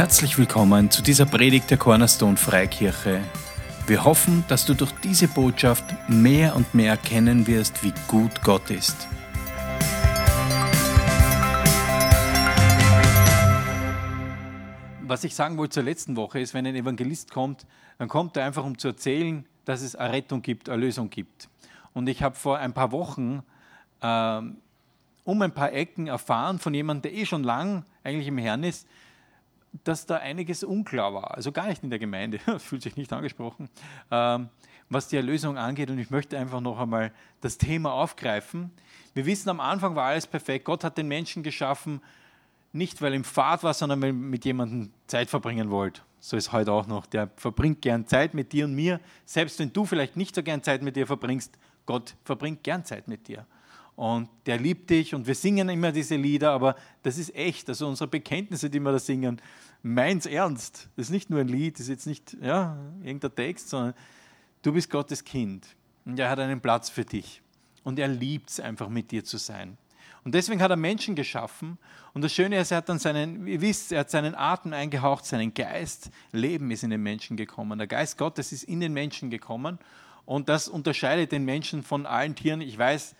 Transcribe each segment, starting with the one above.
Herzlich willkommen zu dieser Predigt der Cornerstone Freikirche. Wir hoffen, dass du durch diese Botschaft mehr und mehr erkennen wirst, wie gut Gott ist. Was ich sagen wollte zur letzten Woche ist, wenn ein Evangelist kommt, dann kommt er einfach, um zu erzählen, dass es eine Rettung gibt, eine Lösung gibt. Und ich habe vor ein paar Wochen äh, um ein paar Ecken erfahren von jemandem, der eh schon lang eigentlich im Herrn ist, dass da einiges unklar war. Also gar nicht in der Gemeinde, fühlt sich nicht angesprochen, ähm, was die Erlösung angeht. Und ich möchte einfach noch einmal das Thema aufgreifen. Wir wissen, am Anfang war alles perfekt. Gott hat den Menschen geschaffen, nicht weil ihm Fahrt war, sondern weil er mit jemandem Zeit verbringen wollte. So ist heute auch noch. Der verbringt gern Zeit mit dir und mir. Selbst wenn du vielleicht nicht so gern Zeit mit dir verbringst, Gott verbringt gern Zeit mit dir und der liebt dich und wir singen immer diese Lieder, aber das ist echt, also unsere Bekenntnisse, die wir da singen, meins ernst. Das ist nicht nur ein Lied, das ist jetzt nicht ja, irgendein Text, sondern du bist Gottes Kind und er hat einen Platz für dich und er liebt es einfach mit dir zu sein. Und deswegen hat er Menschen geschaffen. Und das Schöne ist, er hat dann seinen, ihr wisst, er hat seinen Atem eingehaucht, seinen Geist. Leben ist in den Menschen gekommen. Der Geist Gottes ist in den Menschen gekommen. Und das unterscheidet den Menschen von allen Tieren. Ich weiß,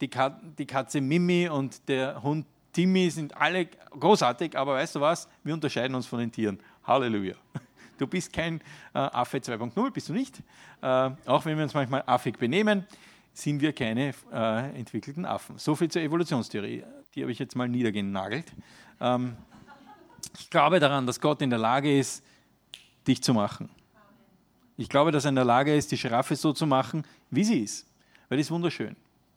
die, Kat die Katze Mimi und der Hund Timmy sind alle großartig, aber weißt du was? Wir unterscheiden uns von den Tieren. Halleluja. Du bist kein äh, Affe 2.0, bist du nicht. Äh, auch wenn wir uns manchmal affig benehmen, sind wir keine äh, entwickelten Affen. So viel zur Evolutionstheorie. Die habe ich jetzt mal niedergenagelt. Ähm, ich glaube daran, dass Gott in der Lage ist, dich zu machen. Ich glaube, dass er in der Lage ist, die Giraffe so zu machen, wie sie ist. Weil die ist wunderschön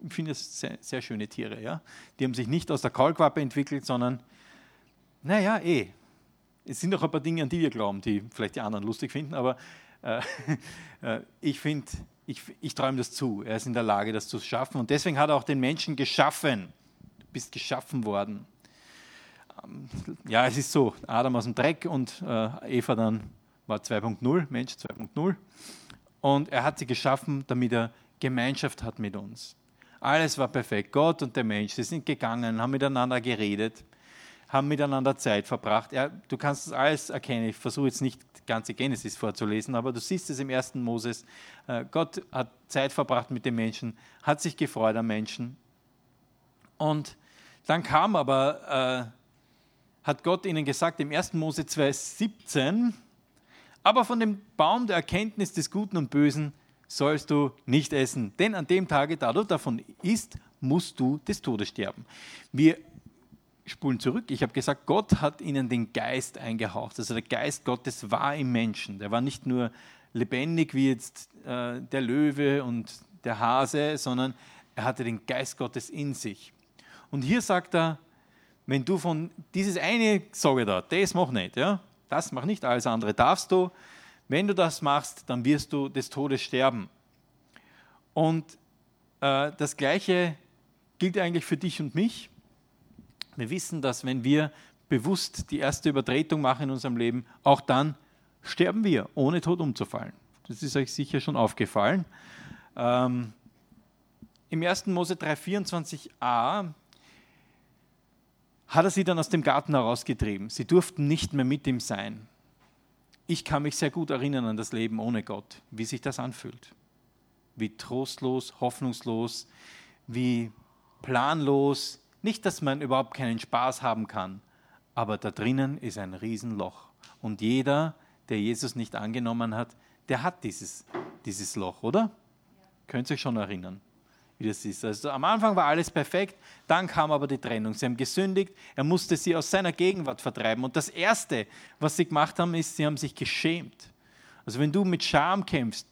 finde es sehr, sehr, schöne Tiere. Ja? Die haben sich nicht aus der Kaulquappe entwickelt, sondern, naja, eh. Es sind auch ein paar Dinge, an die wir glauben, die vielleicht die anderen lustig finden, aber äh, äh, ich finde, ich, ich träume das zu. Er ist in der Lage, das zu schaffen. Und deswegen hat er auch den Menschen geschaffen. Du bist geschaffen worden. Ähm, ja, es ist so: Adam aus dem Dreck und äh, Eva dann war 2.0, Mensch 2.0. Und er hat sie geschaffen, damit er Gemeinschaft hat mit uns. Alles war perfekt. Gott und der Mensch, sie sind gegangen, haben miteinander geredet, haben miteinander Zeit verbracht. Ja, du kannst das alles erkennen. Ich versuche jetzt nicht die ganze Genesis vorzulesen, aber du siehst es im ersten Moses. Äh, Gott hat Zeit verbracht mit den Menschen, hat sich gefreut am Menschen. Und dann kam aber, äh, hat Gott ihnen gesagt, im 1. Mose 2,17, aber von dem Baum der Erkenntnis des Guten und Bösen sollst du nicht essen, denn an dem Tage, da du davon isst, musst du des Todes sterben. Wir spulen zurück. Ich habe gesagt, Gott hat ihnen den Geist eingehaucht. Also der Geist Gottes war im Menschen. Der war nicht nur lebendig wie jetzt äh, der Löwe und der Hase, sondern er hatte den Geist Gottes in sich. Und hier sagt er, wenn du von dieses eine sage da, das mach nicht, ja, das mach nicht, alles andere darfst du, wenn du das machst, dann wirst du des Todes sterben. Und äh, das Gleiche gilt eigentlich für dich und mich. Wir wissen, dass wenn wir bewusst die erste Übertretung machen in unserem Leben, auch dann sterben wir, ohne tot umzufallen. Das ist euch sicher schon aufgefallen. Ähm, Im 1. Mose 3,24a hat er sie dann aus dem Garten herausgetrieben. Sie durften nicht mehr mit ihm sein ich kann mich sehr gut erinnern an das Leben ohne Gott, wie sich das anfühlt. Wie trostlos, hoffnungslos, wie planlos. Nicht, dass man überhaupt keinen Spaß haben kann, aber da drinnen ist ein Riesenloch. Und jeder, der Jesus nicht angenommen hat, der hat dieses, dieses Loch, oder? Ja. Könnt ihr euch schon erinnern? Wie das ist. Also am Anfang war alles perfekt, dann kam aber die Trennung. Sie haben gesündigt, er musste sie aus seiner Gegenwart vertreiben. Und das Erste, was sie gemacht haben, ist, sie haben sich geschämt. Also wenn du mit Scham kämpfst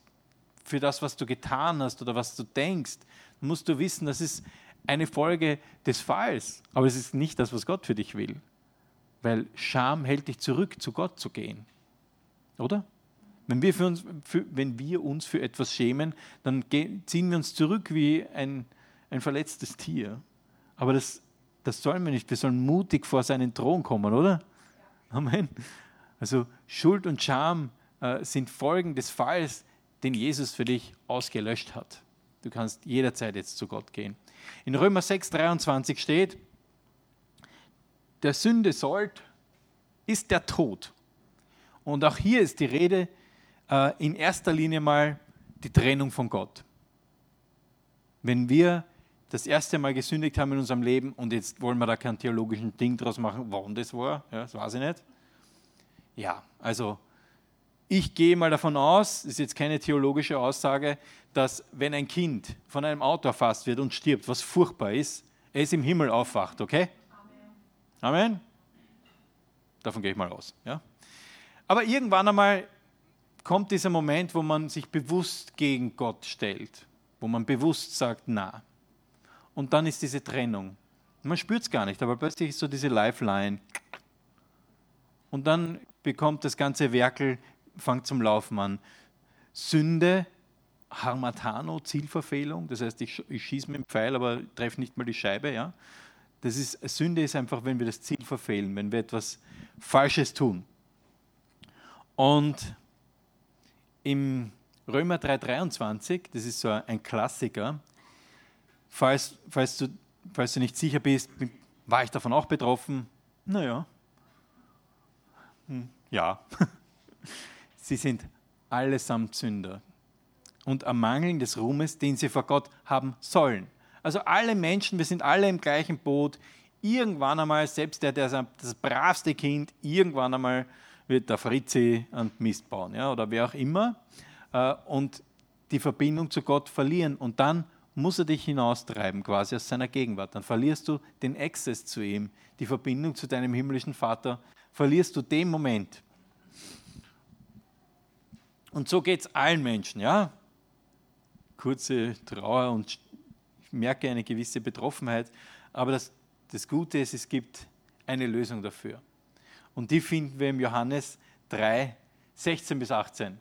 für das, was du getan hast oder was du denkst, musst du wissen, das ist eine Folge des Falls. Aber es ist nicht das, was Gott für dich will. Weil Scham hält dich zurück, zu Gott zu gehen. Oder? Wenn wir, für uns, für, wenn wir uns für etwas schämen, dann ziehen wir uns zurück wie ein, ein verletztes Tier. Aber das, das sollen wir nicht. Wir sollen mutig vor seinen Thron kommen, oder? Amen. Also Schuld und Scham äh, sind Folgen des Falls, den Jesus für dich ausgelöscht hat. Du kannst jederzeit jetzt zu Gott gehen. In Römer 6, 23 steht, der Sünde sollt ist der Tod. Und auch hier ist die Rede äh, in erster Linie mal die Trennung von Gott. Wenn wir das erste Mal gesündigt haben in unserem Leben und jetzt wollen wir da kein theologischen Ding draus machen, warum das war, ja, das weiß ich nicht. Ja, also ich gehe mal davon aus, das ist jetzt keine theologische Aussage, dass wenn ein Kind von einem Auto erfasst wird und stirbt, was furchtbar ist, ist im Himmel aufwacht, okay? Amen. Amen? Davon gehe ich mal aus. Ja? Aber irgendwann einmal kommt dieser Moment, wo man sich bewusst gegen Gott stellt, wo man bewusst sagt, na. Und dann ist diese Trennung. Man spürt es gar nicht, aber plötzlich ist so diese Lifeline. Und dann bekommt das ganze Werkel, fängt zum Laufen an. Sünde, Harmatano, Zielverfehlung, das heißt, ich, ich schieße mit dem Pfeil, aber treffe nicht mal die Scheibe. Ja? Das ist, Sünde ist einfach, wenn wir das Ziel verfehlen, wenn wir etwas Falsches tun. Und im Römer 3,23, das ist so ein Klassiker, falls, falls, du, falls du nicht sicher bist, war ich davon auch betroffen? Naja, hm, ja. Sie sind allesamt Sünder und ermangeln des Ruhmes, den sie vor Gott haben sollen. Also alle Menschen, wir sind alle im gleichen Boot. Irgendwann einmal, selbst der, der das bravste Kind, irgendwann einmal wird der Fritzi an Mist bauen ja, oder wer auch immer äh, und die Verbindung zu Gott verlieren. Und dann muss er dich hinaustreiben, quasi aus seiner Gegenwart. Dann verlierst du den Access zu ihm, die Verbindung zu deinem himmlischen Vater, verlierst du den Moment. Und so geht es allen Menschen, ja. Kurze Trauer und ich merke eine gewisse Betroffenheit, aber das, das Gute ist, es gibt eine Lösung dafür. Und die finden wir im Johannes 3, 16 bis 18.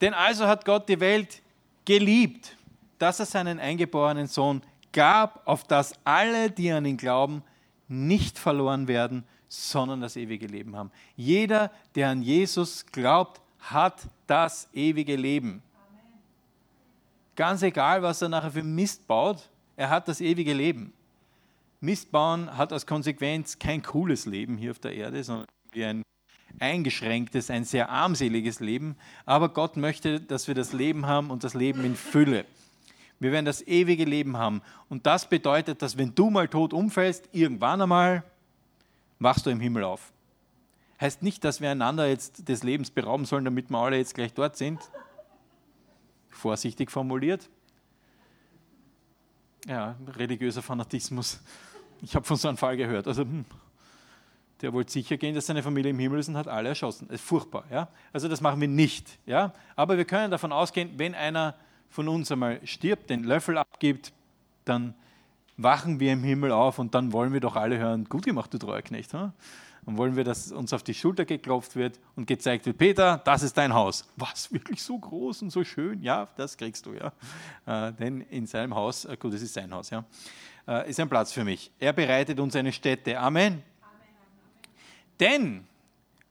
Denn also hat Gott die Welt geliebt, dass er seinen eingeborenen Sohn gab, auf dass alle, die an ihn glauben, nicht verloren werden, sondern das ewige Leben haben. Jeder, der an Jesus glaubt, hat das ewige Leben. Ganz egal, was er nachher für Mist baut, er hat das ewige Leben. Mist bauen hat als Konsequenz kein cooles Leben hier auf der Erde, sondern ein eingeschränktes, ein sehr armseliges Leben. Aber Gott möchte, dass wir das Leben haben und das Leben in Fülle. Wir werden das ewige Leben haben. Und das bedeutet, dass wenn du mal tot umfällst, irgendwann einmal wachst du im Himmel auf. Heißt nicht, dass wir einander jetzt des Lebens berauben sollen, damit wir alle jetzt gleich dort sind. Vorsichtig formuliert. Ja, religiöser Fanatismus. Ich habe von so einem Fall gehört. Also, hm, der wollte sicher gehen, dass seine Familie im Himmel ist und hat alle erschossen. Das ist furchtbar. Ja? Also das machen wir nicht. Ja? Aber wir können davon ausgehen, wenn einer von uns einmal stirbt, den Löffel abgibt, dann wachen wir im Himmel auf und dann wollen wir doch alle hören, gut gemacht, du treuer Knecht. Hm? Dann wollen wir, dass uns auf die Schulter geklopft wird und gezeigt wird, Peter, das ist dein Haus. Was, wirklich so groß und so schön? Ja, das kriegst du, ja. Äh, denn in seinem Haus, äh, gut, es ist sein Haus, ja, äh, ist ein Platz für mich. Er bereitet uns eine Stätte. Amen. Amen. Denn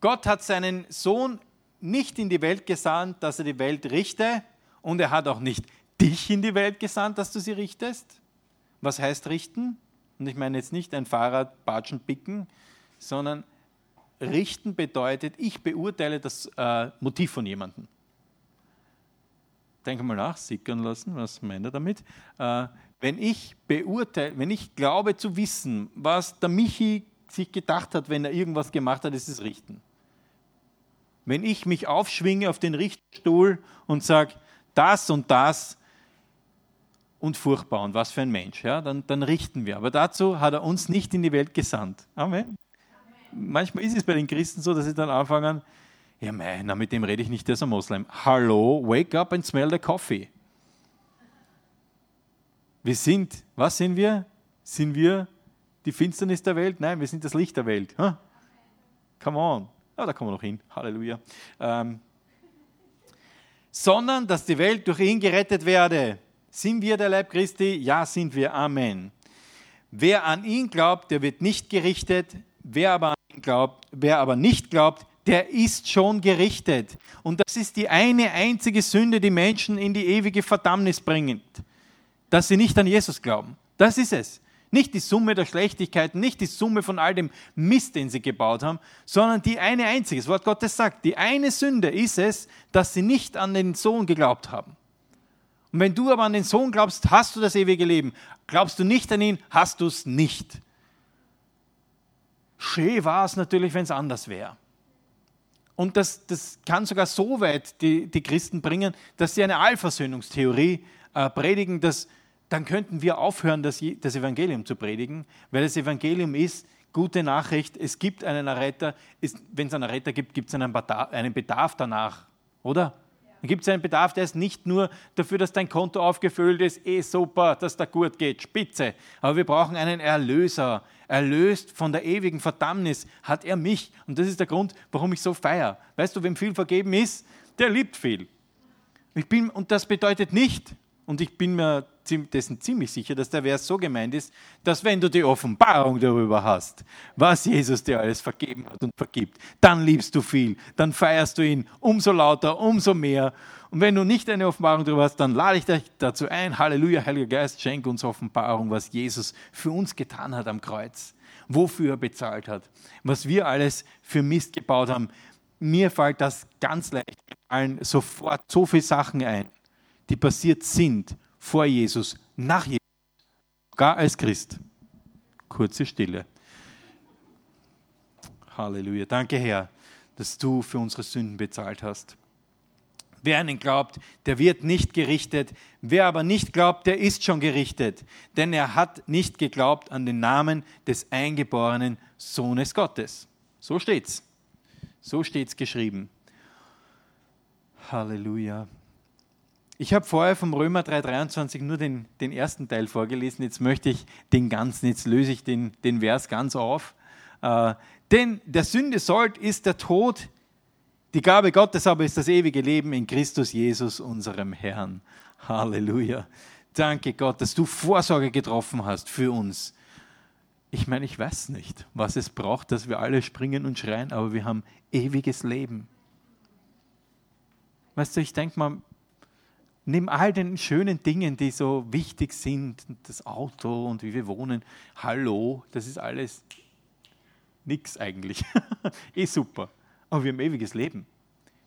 Gott hat seinen Sohn nicht in die Welt gesandt, dass er die Welt richte, und er hat auch nicht dich in die Welt gesandt, dass du sie richtest. Was heißt richten? Und ich meine jetzt nicht ein Fahrrad batschen, picken, sondern richten bedeutet, ich beurteile das äh, Motiv von jemandem. Denke mal nach, sickern lassen, was meint er damit? Äh, wenn ich beurteile, wenn ich glaube zu wissen, was der Michi sich gedacht hat, wenn er irgendwas gemacht hat, ist es richten. Wenn ich mich aufschwinge auf den Richtstuhl und sage, das und das und furchtbar und was für ein Mensch, ja, dann, dann richten wir. Aber dazu hat er uns nicht in die Welt gesandt. Amen manchmal ist es bei den Christen so, dass sie dann anfangen, ja, mei, na, mit dem rede ich nicht, der ist ein Moslem. Hallo, wake up and smell the coffee. Wir sind, was sind wir? Sind wir die Finsternis der Welt? Nein, wir sind das Licht der Welt. Huh? Come on. Ja, da kommen wir noch hin. Halleluja. Ähm, sondern, dass die Welt durch ihn gerettet werde. Sind wir der Leib Christi? Ja, sind wir. Amen. Wer an ihn glaubt, der wird nicht gerichtet. Wer aber glaubt, wer aber nicht glaubt, der ist schon gerichtet. Und das ist die eine einzige Sünde, die Menschen in die ewige Verdammnis bringt, dass sie nicht an Jesus glauben. Das ist es. Nicht die Summe der Schlechtigkeiten, nicht die Summe von all dem Mist, den sie gebaut haben, sondern die eine einzige. Das Wort Gottes sagt, die eine Sünde ist es, dass sie nicht an den Sohn geglaubt haben. Und wenn du aber an den Sohn glaubst, hast du das ewige Leben. Glaubst du nicht an ihn, hast du es nicht. Schön war es natürlich, wenn es anders wäre. Und das, das kann sogar so weit die, die Christen bringen, dass sie eine Allversöhnungstheorie äh, predigen, dass dann könnten wir aufhören, das, das Evangelium zu predigen, weil das Evangelium ist, gute Nachricht, es gibt einen Erretter, wenn es einen Erretter gibt, gibt es einen, einen Bedarf danach, oder? Dann gibt es einen Bedarf, der ist nicht nur dafür, dass dein Konto aufgefüllt ist, eh super, dass da gut geht, spitze. Aber wir brauchen einen Erlöser. Erlöst von der ewigen Verdammnis hat er mich. Und das ist der Grund, warum ich so feiere. Weißt du, wem viel vergeben ist, der liebt viel. Ich bin, und das bedeutet nicht, und ich bin mir dessen ziemlich sicher, dass der Vers so gemeint ist, dass wenn du die Offenbarung darüber hast, was Jesus dir alles vergeben hat und vergibt, dann liebst du viel, dann feierst du ihn umso lauter, umso mehr. Und wenn du nicht eine Offenbarung darüber hast, dann lade ich dich dazu ein, Halleluja, Heiliger Geist, schenk uns Offenbarung, was Jesus für uns getan hat am Kreuz, wofür er bezahlt hat, was wir alles für Mist gebaut haben. Mir fällt das ganz leicht allen sofort so viele Sachen ein, die passiert sind vor Jesus, nach Jesus, gar als Christ. Kurze Stille. Halleluja. Danke, Herr, dass du für unsere Sünden bezahlt hast. Wer einen glaubt, der wird nicht gerichtet. Wer aber nicht glaubt, der ist schon gerichtet. Denn er hat nicht geglaubt an den Namen des eingeborenen Sohnes Gottes. So steht's. So steht's geschrieben. Halleluja. Ich habe vorher vom Römer 3,23 nur den, den ersten Teil vorgelesen. Jetzt möchte ich den ganzen, jetzt löse ich den, den Vers ganz auf. Äh, denn der Sünde Sold ist der Tod, die Gabe Gottes aber ist das ewige Leben in Christus Jesus, unserem Herrn. Halleluja. Danke Gott, dass du Vorsorge getroffen hast für uns. Ich meine, ich weiß nicht, was es braucht, dass wir alle springen und schreien, aber wir haben ewiges Leben. Weißt du, ich denke mal, neben all den schönen Dingen, die so wichtig sind, das Auto und wie wir wohnen, hallo, das ist alles nichts eigentlich. eh super. Aber wir haben ewiges Leben.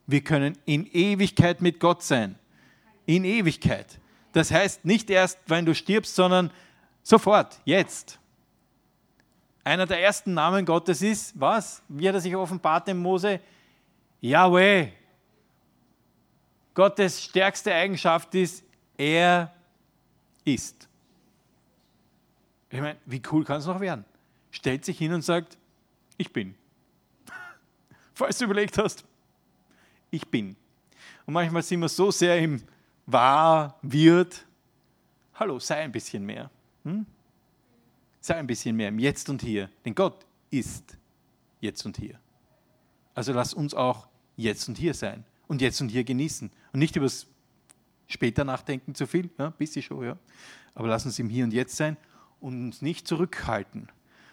Wir können in Ewigkeit mit Gott sein. In Ewigkeit. Das heißt nicht erst, wenn du stirbst, sondern sofort, jetzt. Einer der ersten Namen Gottes ist, was? Wie hat er sich offenbart dem Mose? Yahweh, Gottes stärkste Eigenschaft ist, er ist. Ich meine, wie cool kann es noch werden? Stellt sich hin und sagt, ich bin. Falls du überlegt hast, ich bin. Und manchmal sind wir so sehr im War, wird. Hallo, sei ein bisschen mehr. Hm? Sei ein bisschen mehr im Jetzt und Hier. Denn Gott ist jetzt und hier. Also lass uns auch jetzt und hier sein und jetzt und hier genießen. Und nicht über das später nachdenken zu viel, ja, bisschen schon, ja. Aber lass uns im Hier und Jetzt sein und uns nicht zurückhalten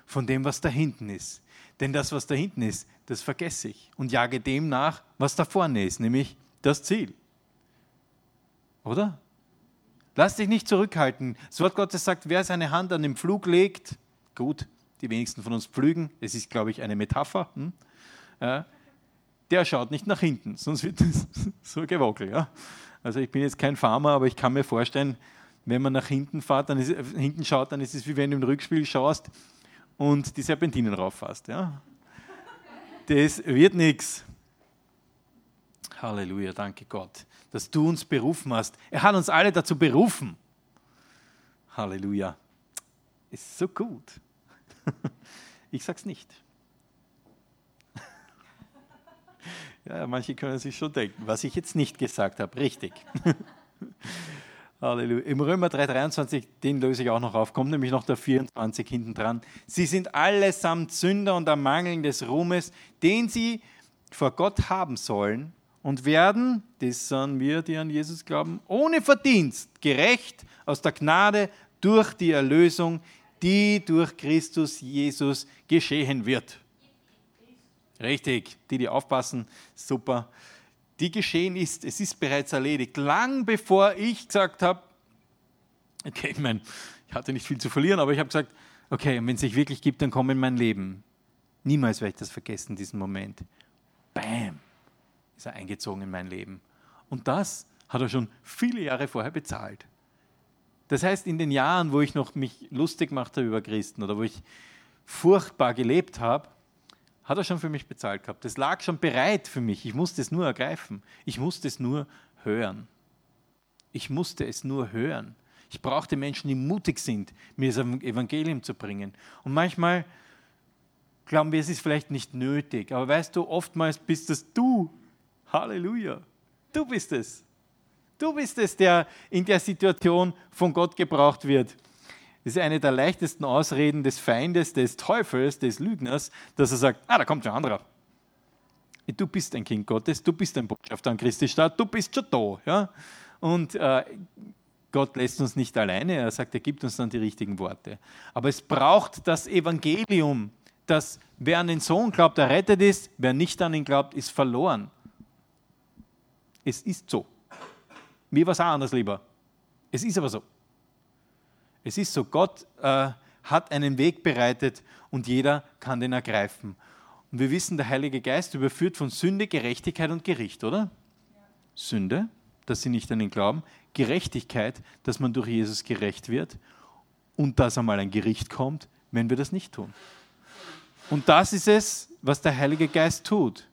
von dem, was da hinten ist. Denn das, was da hinten ist, das vergesse ich und jage dem nach, was da vorne ist, nämlich das Ziel. Oder? Lass dich nicht zurückhalten. Das Wort Gottes sagt, wer seine Hand an den Flug legt, gut, die wenigsten von uns pflügen, es ist, glaube ich, eine Metapher, hm? ja, der schaut nicht nach hinten, sonst wird es so gewackelt. Ja? Also ich bin jetzt kein Farmer, aber ich kann mir vorstellen, wenn man nach hinten fährt, dann ist, hinten schaut, dann ist es wie wenn du im Rückspiel schaust und die Serpentinen rauffasst. Ja? Das wird nichts. Halleluja, danke Gott, dass du uns berufen hast. Er hat uns alle dazu berufen. Halleluja. Ist so gut. Ich sag's nicht. Ja, manche können sich schon denken, was ich jetzt nicht gesagt habe. Richtig. Halleluja. Im Römer 3,23, den löse ich auch noch auf, kommt nämlich noch der 24 hinten dran. Sie sind allesamt Sünder und ermangeln des Ruhmes, den sie vor Gott haben sollen und werden, das sind wir, die an Jesus glauben, ohne Verdienst gerecht aus der Gnade durch die Erlösung, die durch Christus Jesus geschehen wird. Richtig, die, die aufpassen, super. Die geschehen ist, es ist bereits erledigt. Lang bevor ich gesagt habe, okay, ich meine, Ich hatte nicht viel zu verlieren, aber ich habe gesagt, okay, wenn es sich wirklich gibt, dann komm in mein Leben. Niemals werde ich das vergessen, diesen Moment. Bam, ist er eingezogen in mein Leben. Und das hat er schon viele Jahre vorher bezahlt. Das heißt, in den Jahren, wo ich noch mich lustig gemacht habe über Christen oder wo ich furchtbar gelebt habe, hat er schon für mich bezahlt gehabt. Das lag schon bereit für mich. Ich musste es nur ergreifen. Ich musste es nur hören. Ich musste es nur hören. Ich brauchte Menschen, die mutig sind, mir das Evangelium zu bringen. Und manchmal glauben wir, es ist vielleicht nicht nötig. Aber weißt du, oftmals bist es du. Halleluja. Du bist es. Du bist es, der in der Situation von Gott gebraucht wird. Ist eine der leichtesten Ausreden des Feindes, des Teufels, des Lügners, dass er sagt, ah, da kommt ein anderer. Du bist ein Kind Gottes, du bist ein Botschafter an Christi Stadt, du bist schon da. Ja? Und äh, Gott lässt uns nicht alleine, er sagt, er gibt uns dann die richtigen Worte. Aber es braucht das Evangelium, dass wer an den Sohn glaubt, errettet ist, wer nicht an ihn glaubt, ist verloren. Es ist so. Mir war es auch anders lieber. Es ist aber so. Es ist so, Gott äh, hat einen Weg bereitet und jeder kann den ergreifen. Und wir wissen, der Heilige Geist überführt von Sünde, Gerechtigkeit und Gericht, oder? Ja. Sünde, dass sie nicht an ihn glauben. Gerechtigkeit, dass man durch Jesus gerecht wird. Und dass einmal ein Gericht kommt, wenn wir das nicht tun. Und das ist es, was der Heilige Geist tut.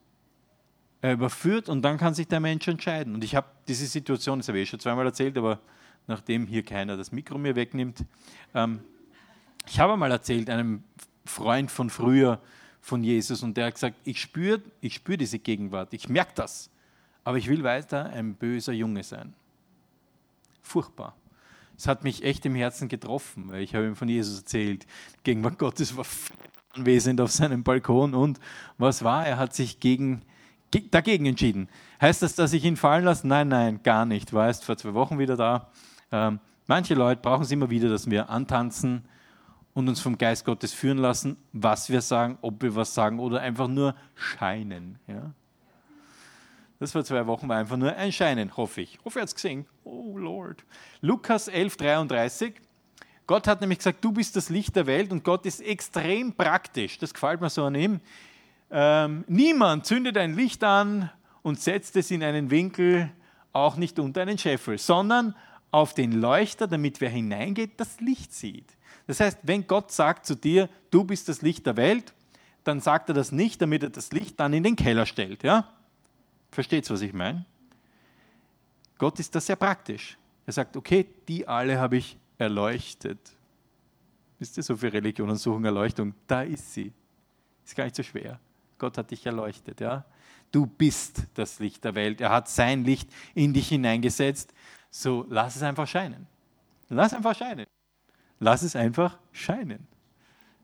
Er überführt und dann kann sich der Mensch entscheiden. Und ich habe diese Situation, das habe ich eh schon zweimal erzählt, aber nachdem hier keiner das Mikro mir wegnimmt. Ähm, ich habe mal erzählt einem Freund von früher von Jesus und der hat gesagt, ich spüre ich spür diese Gegenwart, ich merke das, aber ich will weiter ein böser Junge sein. Furchtbar. Es hat mich echt im Herzen getroffen, weil ich habe ihm von Jesus erzählt. Gegenwart Gottes war anwesend auf seinem Balkon und was war? Er hat sich gegen, dagegen entschieden. Heißt das, dass ich ihn fallen lasse? Nein, nein, gar nicht. War erst vor zwei Wochen wieder da. Ähm, manche Leute brauchen es immer wieder, dass wir antanzen und uns vom Geist Gottes führen lassen, was wir sagen, ob wir was sagen oder einfach nur scheinen. Ja? Das vor zwei Wochen war einfach nur ein Scheinen, hoffe ich. Hoffe, ihr habt es gesehen. Oh Lord. Lukas 11, 33. Gott hat nämlich gesagt, du bist das Licht der Welt und Gott ist extrem praktisch. Das gefällt mir so an ihm. Ähm, niemand zündet ein Licht an und setzt es in einen Winkel, auch nicht unter einen Scheffel, sondern auf den Leuchter, damit wer hineingeht, das Licht sieht. Das heißt, wenn Gott sagt zu dir, du bist das Licht der Welt, dann sagt er das nicht, damit er das Licht dann in den Keller stellt. Ja? Versteht was ich meine? Gott ist das sehr praktisch. Er sagt, okay, die alle habe ich erleuchtet. Wisst ihr, so viel Religionen suchen Erleuchtung. Da ist sie. Ist gar nicht so schwer. Gott hat dich erleuchtet. Ja? Du bist das Licht der Welt. Er hat sein Licht in dich hineingesetzt. So, lass es einfach scheinen. Lass einfach scheinen. Lass es einfach scheinen.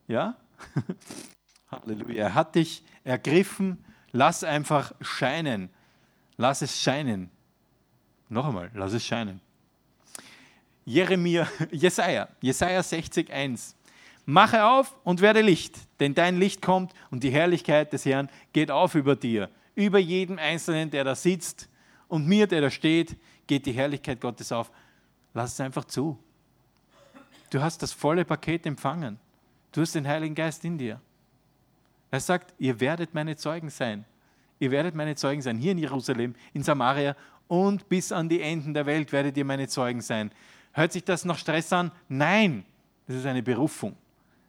Ja? Halleluja. Er hat dich ergriffen. Lass einfach scheinen. Lass es scheinen. Noch einmal, lass es scheinen. Jeremia, Jesaja, Jesaja 60, 1. Mache auf und werde Licht, denn dein Licht kommt und die Herrlichkeit des Herrn geht auf über dir, über jeden Einzelnen, der da sitzt und mir, der da steht geht die Herrlichkeit Gottes auf. Lass es einfach zu. Du hast das volle Paket empfangen. Du hast den Heiligen Geist in dir. Er sagt, ihr werdet meine Zeugen sein. Ihr werdet meine Zeugen sein. Hier in Jerusalem, in Samaria und bis an die Enden der Welt werdet ihr meine Zeugen sein. Hört sich das nach Stress an? Nein, das ist eine Berufung.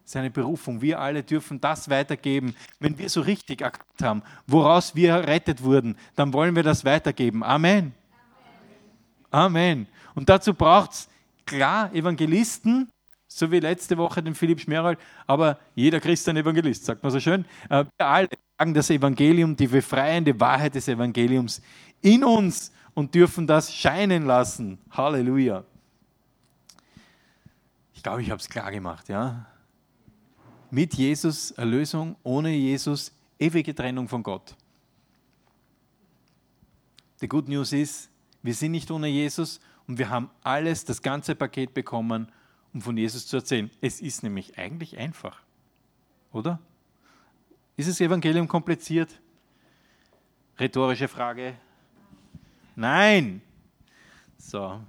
Das ist eine Berufung. Wir alle dürfen das weitergeben. Wenn wir so richtig erkannt haben, woraus wir errettet wurden, dann wollen wir das weitergeben. Amen. Amen. Und dazu braucht es klar Evangelisten, so wie letzte Woche den Philipp Schmerold, aber jeder Christ ist ein Evangelist, sagt man so schön. Äh, wir alle sagen das Evangelium, die befreiende Wahrheit des Evangeliums in uns und dürfen das scheinen lassen. Halleluja. Ich glaube, ich habe es klar gemacht, ja. Mit Jesus Erlösung, ohne Jesus ewige Trennung von Gott. Die Good News ist, wir sind nicht ohne Jesus und wir haben alles, das ganze Paket bekommen, um von Jesus zu erzählen. Es ist nämlich eigentlich einfach, oder? Ist das Evangelium kompliziert? Rhetorische Frage. Nein. So,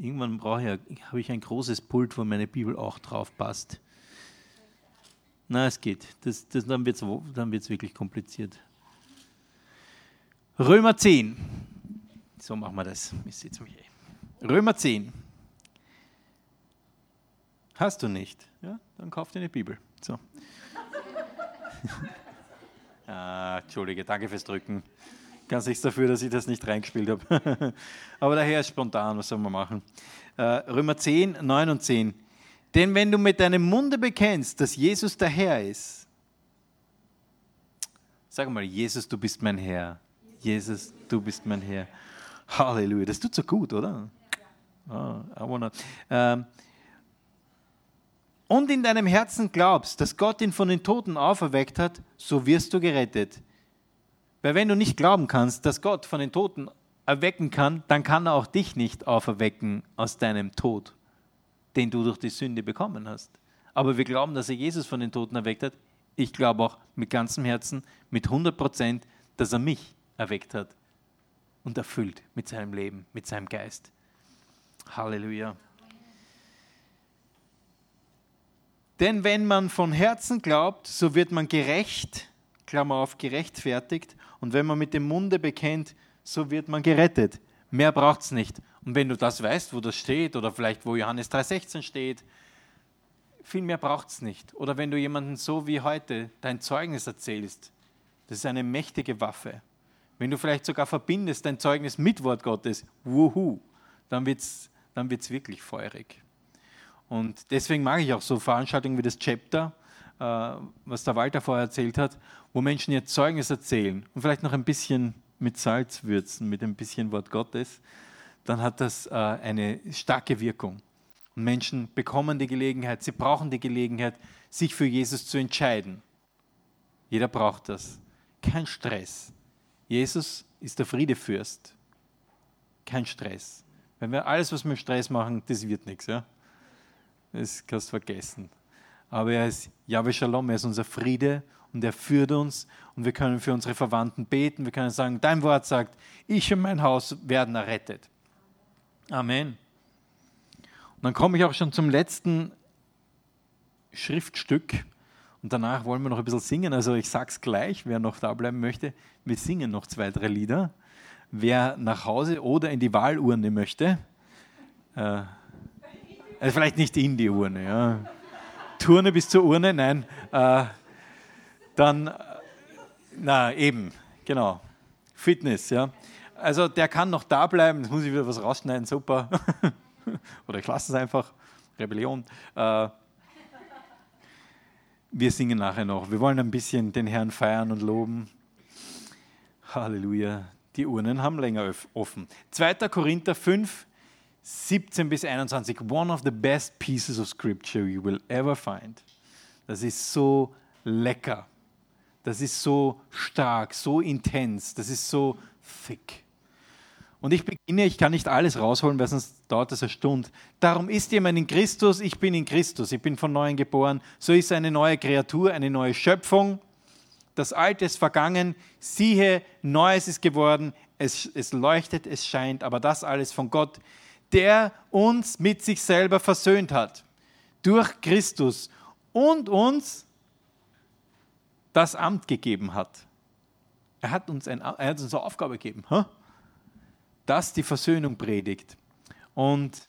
Irgendwann brauche ich, habe ich ein großes Pult, wo meine Bibel auch drauf passt. Na, es geht. Das, das, dann wird es dann wird's wirklich kompliziert. Römer 10. So machen wir das. Römer 10. Hast du nicht? Ja, dann kauf dir eine Bibel. So. ah, Entschuldige, danke fürs Drücken. Ganz nichts dafür, dass ich das nicht reingespielt habe. Aber daher ist spontan, was soll man machen? Äh, Römer 10, 9 und 10. Denn wenn du mit deinem Munde bekennst, dass Jesus der Herr ist, sag mal, Jesus, du bist mein Herr. Jesus, du bist mein Herr. Halleluja, das tut so gut, oder? Oh, ähm, und in deinem Herzen glaubst, dass Gott ihn von den Toten auferweckt hat, so wirst du gerettet. Weil wenn du nicht glauben kannst, dass Gott von den Toten erwecken kann, dann kann er auch dich nicht auferwecken aus deinem Tod, den du durch die Sünde bekommen hast. Aber wir glauben, dass er Jesus von den Toten erweckt hat. Ich glaube auch mit ganzem Herzen, mit 100 Prozent, dass er mich erweckt hat und erfüllt mit seinem Leben, mit seinem Geist. Halleluja. Denn wenn man von Herzen glaubt, so wird man gerecht, Klammer auf, gerechtfertigt. Und wenn man mit dem Munde bekennt, so wird man gerettet. Mehr braucht es nicht. Und wenn du das weißt, wo das steht, oder vielleicht wo Johannes 3,16 steht, viel mehr braucht es nicht. Oder wenn du jemanden so wie heute dein Zeugnis erzählst, das ist eine mächtige Waffe. Wenn du vielleicht sogar verbindest dein Zeugnis mit Wort Gottes, wuhu, dann wird es dann wird's wirklich feurig. Und deswegen mag ich auch so Veranstaltungen wie das Chapter, äh, was der Walter vorher erzählt hat, wo Menschen ihr Zeugnis erzählen und vielleicht noch ein bisschen mit Salz würzen, mit ein bisschen Wort Gottes, dann hat das äh, eine starke Wirkung. Und Menschen bekommen die Gelegenheit, sie brauchen die Gelegenheit, sich für Jesus zu entscheiden. Jeder braucht das. Kein Stress. Jesus ist der Friedefürst. Kein Stress. Wenn wir alles, was wir Stress machen, das wird nichts. Ja? Das kannst du vergessen. Aber er ist Yahweh Shalom, er ist unser Friede und er führt uns und wir können für unsere Verwandten beten. Wir können sagen, dein Wort sagt, ich und mein Haus werden errettet. Amen. Und dann komme ich auch schon zum letzten Schriftstück und danach wollen wir noch ein bisschen singen. Also ich sage es gleich, wer noch da bleiben möchte, wir singen noch zwei, drei Lieder. Wer nach Hause oder in die Wahlurne möchte, äh, also vielleicht nicht in die Urne, ja. Turne bis zur Urne, nein. Äh, dann, na eben, genau. Fitness, ja. Also der kann noch da bleiben, jetzt muss ich wieder was rausschneiden, super. Oder ich lasse es einfach. Rebellion. Äh, wir singen nachher noch. Wir wollen ein bisschen den Herrn feiern und loben. Halleluja. Die Urnen haben länger offen. 2. Korinther 5, 17 bis 21, one of the best pieces of scripture you will ever find. Das ist so lecker. Das ist so stark, so intens, das ist so thick. Und ich beginne, ich kann nicht alles rausholen, weil sonst dauert das eine Stunde. Darum ist jemand in Christus, ich bin in Christus, ich bin von neuem geboren. So ist eine neue Kreatur, eine neue Schöpfung. Das Alte ist vergangen, siehe, Neues ist geworden, es, es leuchtet, es scheint, aber das alles von Gott, der uns mit sich selber versöhnt hat, durch Christus und uns das Amt gegeben hat. Er hat uns, ein, er hat uns eine Aufgabe gegeben, dass die Versöhnung predigt. Und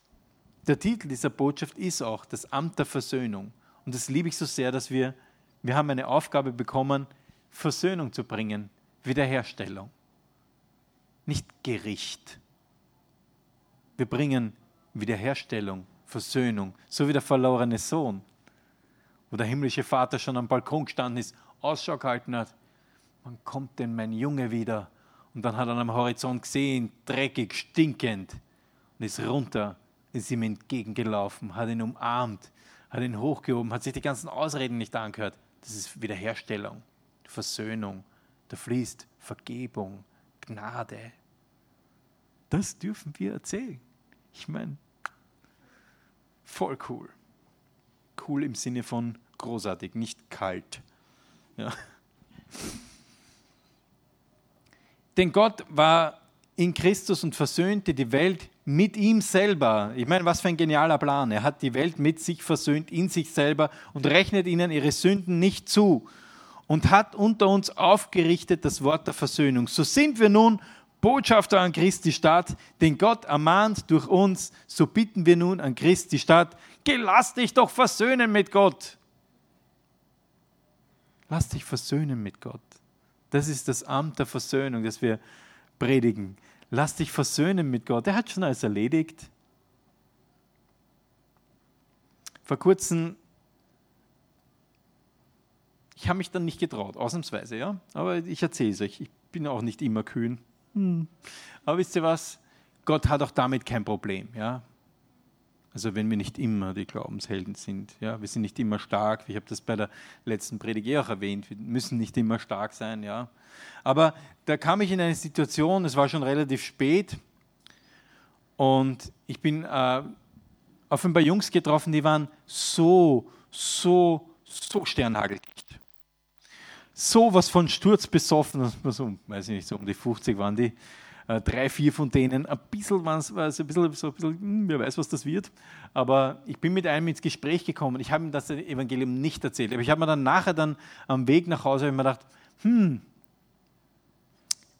der Titel dieser Botschaft ist auch das Amt der Versöhnung. Und das liebe ich so sehr, dass wir, wir haben eine Aufgabe bekommen, Versöhnung zu bringen, Wiederherstellung, nicht Gericht. Wir bringen Wiederherstellung, Versöhnung, so wie der verlorene Sohn, wo der himmlische Vater schon am Balkon gestanden ist, Ausschau gehalten hat. Wann kommt denn mein Junge wieder? Und dann hat er am Horizont gesehen, dreckig, stinkend, und ist runter, ist ihm entgegengelaufen, hat ihn umarmt, hat ihn hochgehoben, hat sich die ganzen Ausreden nicht angehört. Das ist Wiederherstellung, Versöhnung. Da fließt Vergebung, Gnade. Das dürfen wir erzählen. Ich meine, voll cool. Cool im Sinne von großartig, nicht kalt. Ja. Denn Gott war in Christus und versöhnte die Welt mit ihm selber. Ich meine, was für ein genialer Plan. Er hat die Welt mit sich versöhnt, in sich selber und rechnet ihnen ihre Sünden nicht zu und hat unter uns aufgerichtet das Wort der Versöhnung. So sind wir nun Botschafter an Christi Stadt, den Gott ermahnt durch uns, so bitten wir nun an Christi Stadt, geh, lass dich doch versöhnen mit Gott. Lass dich versöhnen mit Gott. Das ist das Amt der Versöhnung, das wir predigen. Lass dich versöhnen mit Gott. Er hat schon alles erledigt. Vor kurzem, ich habe mich dann nicht getraut, ausnahmsweise, ja. Aber ich erzähle es euch. Ich bin auch nicht immer kühn. Hm. Aber wisst ihr was? Gott hat auch damit kein Problem, ja. Also wenn wir nicht immer die Glaubenshelden sind. Ja? Wir sind nicht immer stark. Ich habe das bei der letzten Predigt eh auch erwähnt. Wir müssen nicht immer stark sein. Ja? Aber da kam ich in eine Situation, es war schon relativ spät und ich bin äh, auf ein paar Jungs getroffen, die waren so, so, so sternhageldicht. So was von Sturz besoffen, so, weiß ich nicht, so um die 50 waren die äh, drei, vier von denen, ein bisschen war es ein bisschen, so ein bisschen, hm, wer weiß, was das wird. Aber ich bin mit einem ins Gespräch gekommen. Ich habe ihm das Evangelium nicht erzählt. Aber ich habe mir dann nachher dann am Weg nach Hause immer gedacht, hm,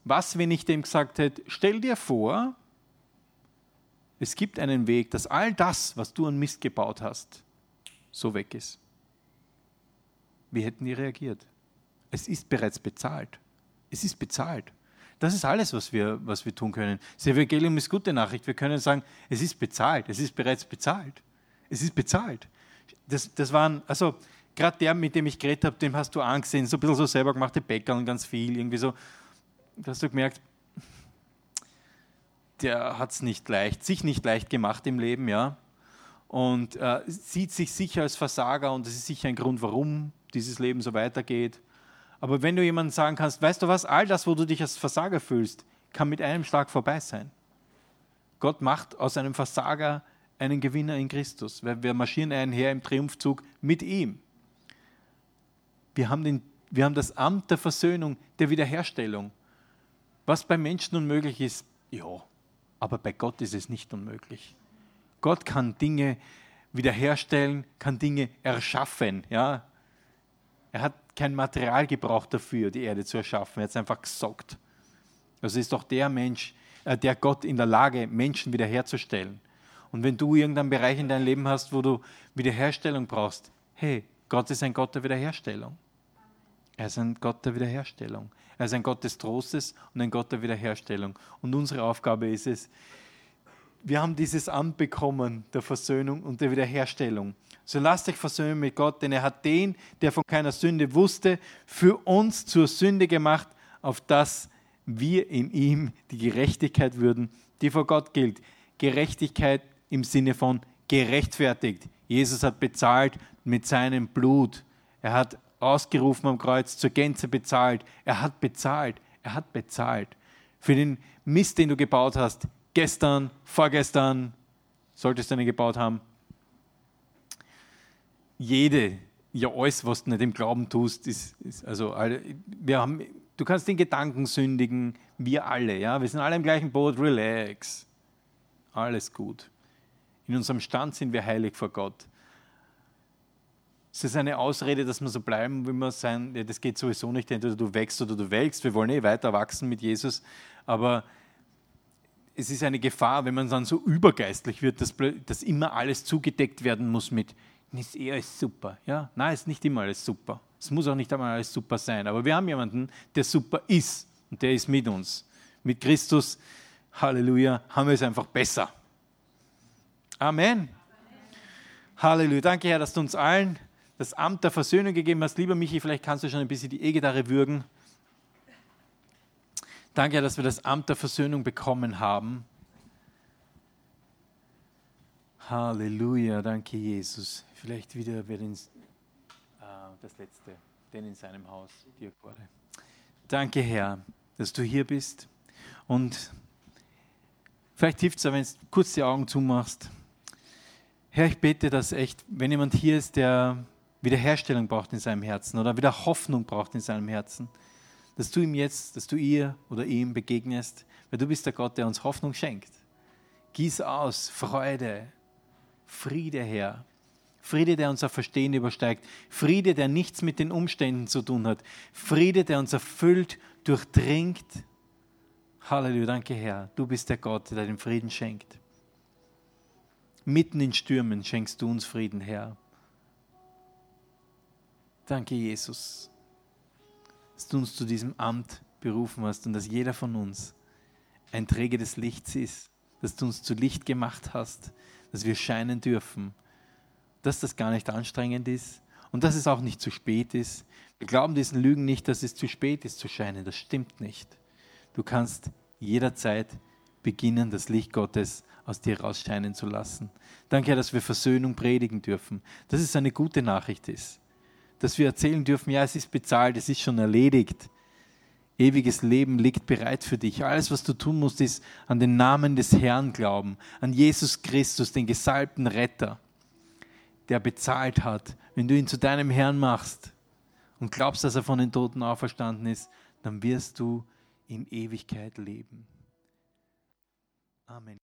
was, wenn ich dem gesagt hätte, stell dir vor, es gibt einen Weg, dass all das, was du an Mist gebaut hast, so weg ist. Wie hätten die reagiert? Es ist bereits bezahlt. Es ist bezahlt. Das ist alles, was wir, was wir tun können. Das Evangelium ist gute Nachricht. Wir können sagen, es ist bezahlt. Es ist bereits bezahlt. Es ist bezahlt. Das, das waren, also gerade der, mit dem ich geredet habe, dem hast du angesehen, so ein bisschen so selber gemachte Bäcker und ganz viel, irgendwie so. Da hast du gemerkt, der hat es nicht leicht, sich nicht leicht gemacht im Leben, ja. Und äh, sieht sich sicher als Versager und das ist sicher ein Grund, warum dieses Leben so weitergeht. Aber wenn du jemandem sagen kannst, weißt du was, all das, wo du dich als Versager fühlst, kann mit einem Schlag vorbei sein. Gott macht aus einem Versager einen Gewinner in Christus. Wir marschieren einher im Triumphzug mit ihm. Wir haben, den, wir haben das Amt der Versöhnung, der Wiederherstellung. Was bei Menschen unmöglich ist, ja, aber bei Gott ist es nicht unmöglich. Gott kann Dinge wiederherstellen, kann Dinge erschaffen. Ja? Er hat kein Material gebraucht dafür, die Erde zu erschaffen. Er hat es einfach gesagt. Also ist doch der Mensch, äh, der Gott in der Lage, Menschen wiederherzustellen. Und wenn du irgendeinen Bereich in deinem Leben hast, wo du Wiederherstellung brauchst, hey, Gott ist ein Gott der Wiederherstellung. Er ist ein Gott der Wiederherstellung. Er ist ein Gott des Trostes und ein Gott der Wiederherstellung. Und unsere Aufgabe ist es, wir haben dieses Amt bekommen der Versöhnung und der Wiederherstellung. So lasst euch versöhnen mit Gott, denn er hat den, der von keiner Sünde wusste, für uns zur Sünde gemacht, auf dass wir in ihm die Gerechtigkeit würden, die vor Gott gilt. Gerechtigkeit im Sinne von gerechtfertigt. Jesus hat bezahlt mit seinem Blut. Er hat ausgerufen am Kreuz, zur Gänze bezahlt. Er hat bezahlt. Er hat bezahlt. Für den Mist, den du gebaut hast, gestern, vorgestern, solltest du einen gebaut haben, jede, ja alles, was du nicht im Glauben tust, ist, ist also wir haben, du kannst den Gedanken sündigen, wir alle, ja, wir sind alle im gleichen Boot, relax, alles gut. In unserem Stand sind wir heilig vor Gott. Es ist eine Ausrede, dass wir so bleiben, wie wir sein. Ja, das geht sowieso nicht. Entweder du wächst oder du welkst. Wir wollen eh weiter wachsen mit Jesus. Aber es ist eine Gefahr, wenn man dann so übergeistlich wird, dass, dass immer alles zugedeckt werden muss mit ist eh alles super. Ja? Nein, ist nicht immer alles super. Es muss auch nicht einmal alles super sein. Aber wir haben jemanden, der super ist und der ist mit uns. Mit Christus, Halleluja, haben wir es einfach besser. Amen. Halleluja. Danke, Herr, dass du uns allen das Amt der Versöhnung gegeben hast. Lieber Michi, vielleicht kannst du schon ein bisschen die E-Gitarre würgen. Danke, Herr, dass wir das Amt der Versöhnung bekommen haben. Halleluja, danke Jesus. Vielleicht wieder wer den, äh, das letzte, den in seinem Haus, die Akkorde. Danke, Herr, dass du hier bist. Und vielleicht hilft es wenn du kurz die Augen zumachst. Herr, ich bete, dass echt, wenn jemand hier ist, der Wiederherstellung braucht in seinem Herzen oder wieder Hoffnung braucht in seinem Herzen, dass du ihm jetzt, dass du ihr oder ihm begegnest, weil du bist der Gott, der uns Hoffnung schenkt. Gieß aus Freude, Friede, Herr. Friede, der unser Verstehen übersteigt. Friede, der nichts mit den Umständen zu tun hat. Friede, der uns erfüllt, durchdringt. Halleluja, danke Herr. Du bist der Gott, der den Frieden schenkt. Mitten in Stürmen schenkst du uns Frieden, Herr. Danke, Jesus, dass du uns zu diesem Amt berufen hast und dass jeder von uns ein Träger des Lichts ist, dass du uns zu Licht gemacht hast, dass wir scheinen dürfen, dass das gar nicht anstrengend ist und dass es auch nicht zu spät ist. Wir glauben diesen Lügen nicht, dass es zu spät ist zu scheinen. Das stimmt nicht. Du kannst jederzeit beginnen, das Licht Gottes aus dir rausscheinen zu lassen. Danke, dass wir Versöhnung predigen dürfen, dass es eine gute Nachricht ist. Dass wir erzählen dürfen, ja, es ist bezahlt, es ist schon erledigt. Ewiges Leben liegt bereit für dich. Alles, was du tun musst, ist an den Namen des Herrn glauben, an Jesus Christus, den gesalbten Retter, der bezahlt hat. Wenn du ihn zu deinem Herrn machst und glaubst, dass er von den Toten auferstanden ist, dann wirst du in Ewigkeit leben. Amen.